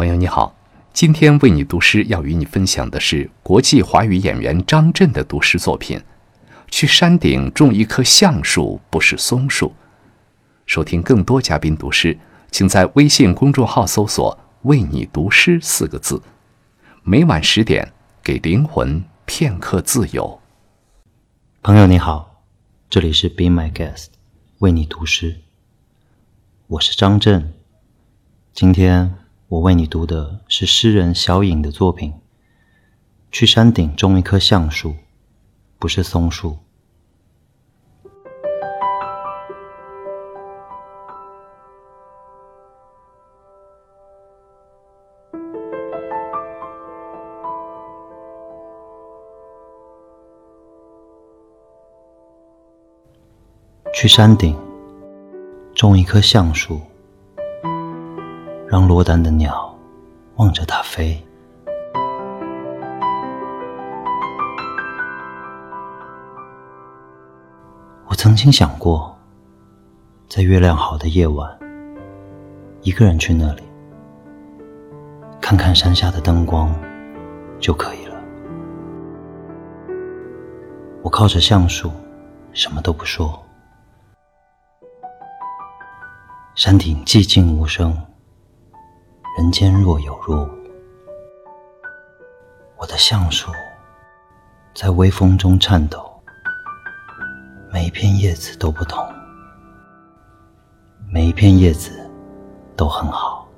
朋友你好，今天为你读诗，要与你分享的是国际华语演员张震的读诗作品。去山顶种一棵橡树，不是松树。收听更多嘉宾读诗，请在微信公众号搜索“为你读诗”四个字。每晚十点，给灵魂片刻自由。朋友你好，这里是 Be My Guest，为你读诗。我是张震，今天我为你读的是诗人小影的作品。去山顶种一棵橡树，不是松树。去山顶。种一棵橡树，让落单的鸟望着它飞。我曾经想过，在月亮好的夜晚，一个人去那里，看看山下的灯光就可以了。我靠着橡树，什么都不说。山顶寂静无声，人间若有若无。我的橡树在微风中颤抖，每一片叶子都不同，每一片叶子都很好。